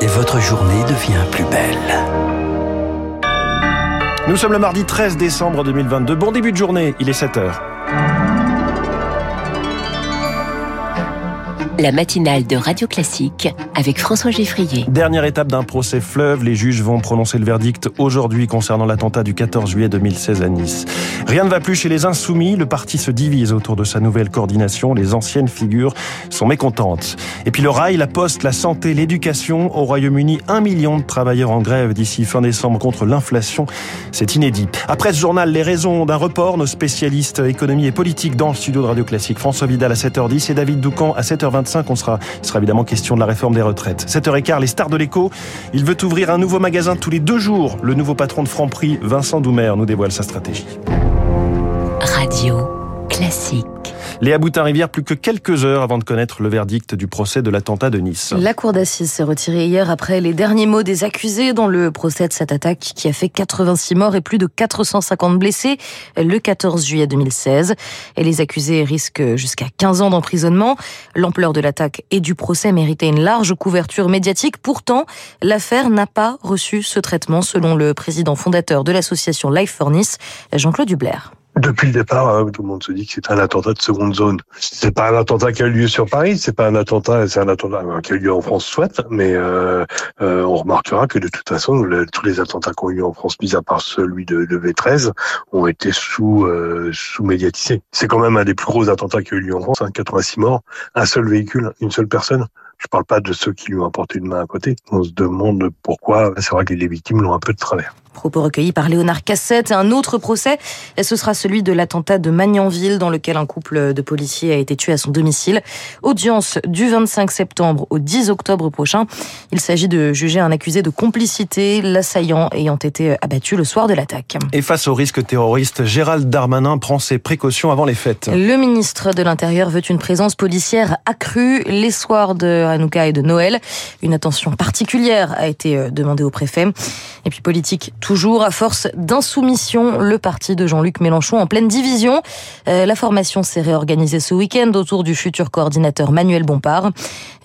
et votre journée devient plus belle. Nous sommes le mardi 13 décembre 2022. Bon début de journée, il est 7 heures. La matinale de Radio Classique avec François Geffrier. Dernière étape d'un procès fleuve, les juges vont prononcer le verdict aujourd'hui concernant l'attentat du 14 juillet 2016 à Nice. Rien ne va plus chez les insoumis, le parti se divise autour de sa nouvelle coordination, les anciennes figures sont mécontentes. Et puis le rail, la poste, la santé, l'éducation, au Royaume-Uni, un million de travailleurs en grève d'ici fin décembre contre l'inflation, c'est inédit. Après ce journal, les raisons d'un report, nos spécialistes économie et politique dans le studio de Radio Classique, François Vidal à 7h10 et David Doucan à 7h25 on sera, il sera évidemment question de la réforme des retraites. 7h15, les stars de l'écho. Il veut ouvrir un nouveau magasin tous les deux jours. Le nouveau patron de Franprix, Vincent Doumer, nous dévoile sa stratégie. Radio classique. Léa Boutin-Rivière, plus que quelques heures avant de connaître le verdict du procès de l'attentat de Nice. La cour d'assises s'est retirée hier après les derniers mots des accusés dans le procès de cette attaque qui a fait 86 morts et plus de 450 blessés le 14 juillet 2016. Et les accusés risquent jusqu'à 15 ans d'emprisonnement. L'ampleur de l'attaque et du procès méritait une large couverture médiatique. Pourtant, l'affaire n'a pas reçu ce traitement selon le président fondateur de l'association Life for Nice, Jean-Claude Dubler. Depuis le départ, hein, tout le monde se dit que c'est un attentat de seconde zone. C'est pas un attentat qui a eu lieu sur Paris, c'est pas un attentat, c'est un attentat qui a eu lieu en France, soit, mais euh, euh, on remarquera que de toute façon, tous les attentats qui ont eu en France, mis à part celui de, de V13, ont été sous euh, sous médiatisés. C'est quand même un des plus gros attentats qui a eu lieu en France, hein, 86 morts, un seul véhicule, une seule personne. Je parle pas de ceux qui lui ont apporté une main à côté. On se demande pourquoi. C'est vrai que les victimes l'ont un peu de travers. Propos recueillis par Léonard Cassette. Un autre procès, et ce sera celui de l'attentat de Magnanville, dans lequel un couple de policiers a été tué à son domicile. Audience du 25 septembre au 10 octobre prochain. Il s'agit de juger un accusé de complicité, l'assaillant ayant été abattu le soir de l'attaque. Et face au risque terroriste, Gérald Darmanin prend ses précautions avant les fêtes. Le ministre de l'Intérieur veut une présence policière accrue les soirs de Hanouka et de Noël. Une attention particulière a été demandée au préfet. Et puis politique, toujours à force d'insoumission, le parti de Jean-Luc Mélenchon en pleine division. Euh, la formation s'est réorganisée ce week-end autour du futur coordinateur Manuel Bompard.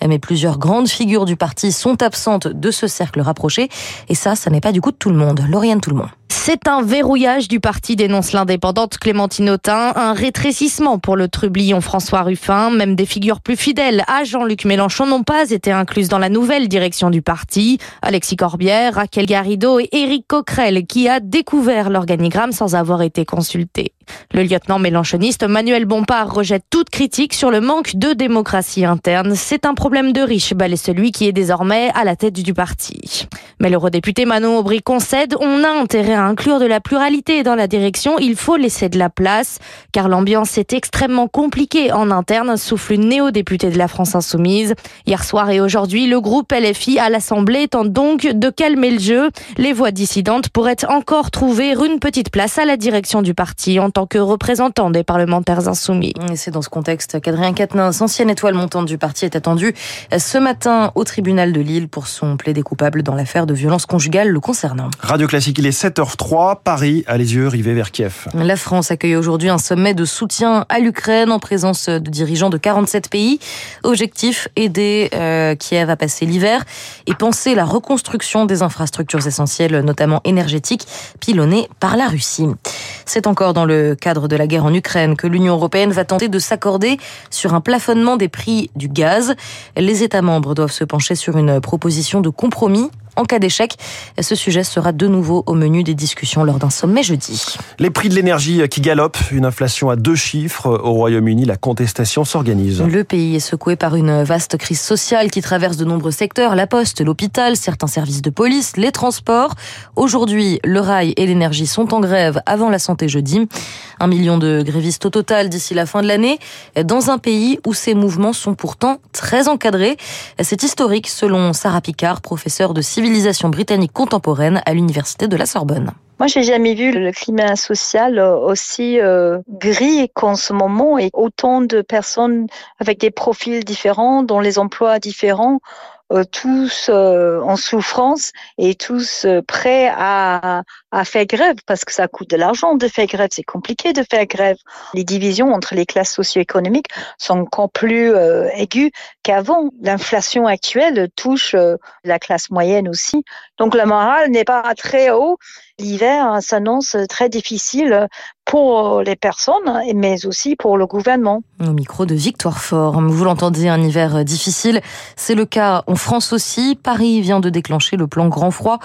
Mais plusieurs grandes figures du parti sont absentes de ce cercle rapproché. Et ça, ça n'est pas du coup de tout le monde. Lauriane Tout le monde. C'est un verrouillage du parti, dénonce l'indépendante Clémentine Autain, un rétrécissement pour le trublion François Ruffin. Même des figures plus fidèles à Jean-Luc Mélenchon n'ont pas été incluses dans la nouvelle direction du parti. Alexis Corbière, Raquel Garrido et Éric Coquerel qui a découvert l'organigramme sans avoir été consulté. Le lieutenant mélenchoniste Manuel Bompard rejette toute critique sur le manque de démocratie interne. C'est un problème de riche, balait celui qui est désormais à la tête du parti. Mais l'eurodéputé Manon Aubry concède, on a intérêt à inclure de la pluralité dans la direction, il faut laisser de la place, car l'ambiance est extrêmement compliquée en interne, souffle une néo-députée de la France Insoumise. Hier soir et aujourd'hui, le groupe LFI à l'Assemblée tente donc de calmer le jeu. Les voix dissidentes pourraient encore trouver une petite place à la direction du parti en tant que représentant des parlementaires insoumis. Et c'est dans ce contexte qu'Adrien Quatennens, ancienne étoile montante du parti, est attendu ce matin au tribunal de Lille pour son plaidé coupable dans l'affaire de violence conjugale le concernant. Radio Classique, il est 7h03. Paris a les yeux rivés vers Kiev. La France accueille aujourd'hui un sommet de soutien à l'Ukraine en présence de dirigeants de 47 pays. Objectif, aider euh, Kiev à passer l'hiver et penser la reconstruction des infrastructures essentielles, notamment énergétiques, pilonnées par la Russie. C'est encore dans le cadre de la guerre en Ukraine que l'Union européenne va tenter de s'accorder sur un plafonnement des prix du gaz. Les États membres doivent se pencher sur une proposition de compromis en cas d'échec. Ce sujet sera de nouveau au menu des discussions lors d'un sommet jeudi. Les prix de l'énergie qui galopent, une inflation à deux chiffres au Royaume-Uni, la contestation s'organise. Le pays est secoué par une vaste crise sociale qui traverse de nombreux secteurs, la poste, l'hôpital, certains services de police, les transports. Aujourd'hui, le rail et l'énergie sont en grève avant la santé jeudi. Un million de grévistes au total d'ici la fin de l'année, dans un pays où ces mouvements sont pourtant très encadrés. C'est historique selon Sarah Picard, professeure de civilisation britannique contemporaine à l'université de la Sorbonne. Moi, j'ai jamais vu le climat social aussi euh, gris qu'en ce moment et autant de personnes avec des profils différents, dont les emplois différents. Euh, tous euh, en souffrance et tous euh, prêts à, à faire grève parce que ça coûte de l'argent de faire grève. C'est compliqué de faire grève. Les divisions entre les classes socio-économiques sont encore plus aiguës qu'avant. L'inflation actuelle touche la classe moyenne aussi. Donc le moral n'est pas très haut. L'hiver s'annonce très difficile pour les personnes, mais aussi pour le gouvernement. Au micro de Victoire Fort, vous l'entendez, un hiver difficile. C'est le cas en France aussi. Paris vient de déclencher le plan grand froid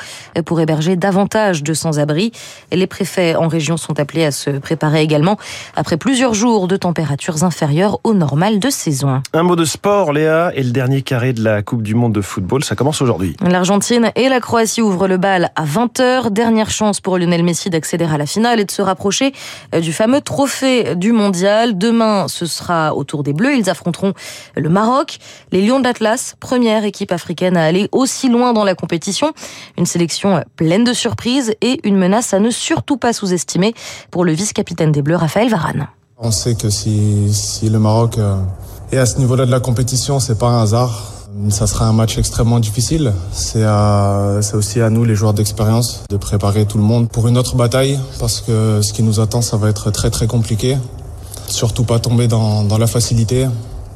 pour héberger davantage de sans-abri. Les préfets en région sont appelés à se préparer également après plusieurs jours de températures inférieures au normal de saison. Un mot de sport, Léa, et le dernier carré de la Coupe du Monde de football, ça commence aujourd'hui. L'Argentine et la Croatie ouvrent le bal à 20h. Dernière chance pour Lionel Messi d'accéder à la finale et de se rapprocher euh, du fameux trophée du mondial. Demain, ce sera au tour des Bleus. Ils affronteront le Maroc. Les Lions d'Atlas, première équipe africaine à aller aussi loin dans la compétition. Une sélection pleine de surprises et une menace à ne surtout pas sous-estimer pour le vice-capitaine des Bleus, Raphaël Varane. On sait que si, si le Maroc euh, est à ce niveau-là de la compétition, c'est pas un hasard. Ça sera un match extrêmement difficile. C'est aussi à nous, les joueurs d'expérience, de préparer tout le monde pour une autre bataille, parce que ce qui nous attend, ça va être très très compliqué. Surtout pas tomber dans, la facilité.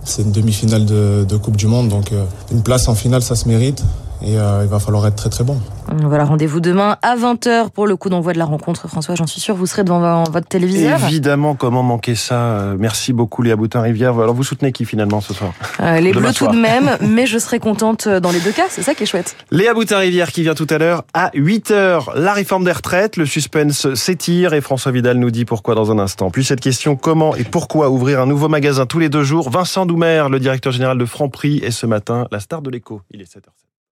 C'est une demi-finale de, de, Coupe du Monde, donc euh, une place en finale, ça se mérite. Et euh, il va falloir être très très bon. Voilà, rendez-vous demain à 20h pour le coup d'envoi de la rencontre. François, j'en suis sûr, vous serez devant votre téléviseur. Évidemment, comment manquer ça euh, Merci beaucoup Léa Boutin-Rivière. Alors vous soutenez qui finalement ce soir? Euh, Les Bleus tout de même, mais je serai contente dans les deux cas, c'est ça qui est chouette. Léa Boutin-Rivière qui vient tout à l'heure à 8h. La réforme des retraites, le suspense s'étire et François Vidal nous dit pourquoi dans un instant. Puis cette question, comment et pourquoi ouvrir un nouveau magasin tous les deux jours? Vincent Doumer, le directeur général de Franprix, est ce matin la star de l'écho. Il est 7h07.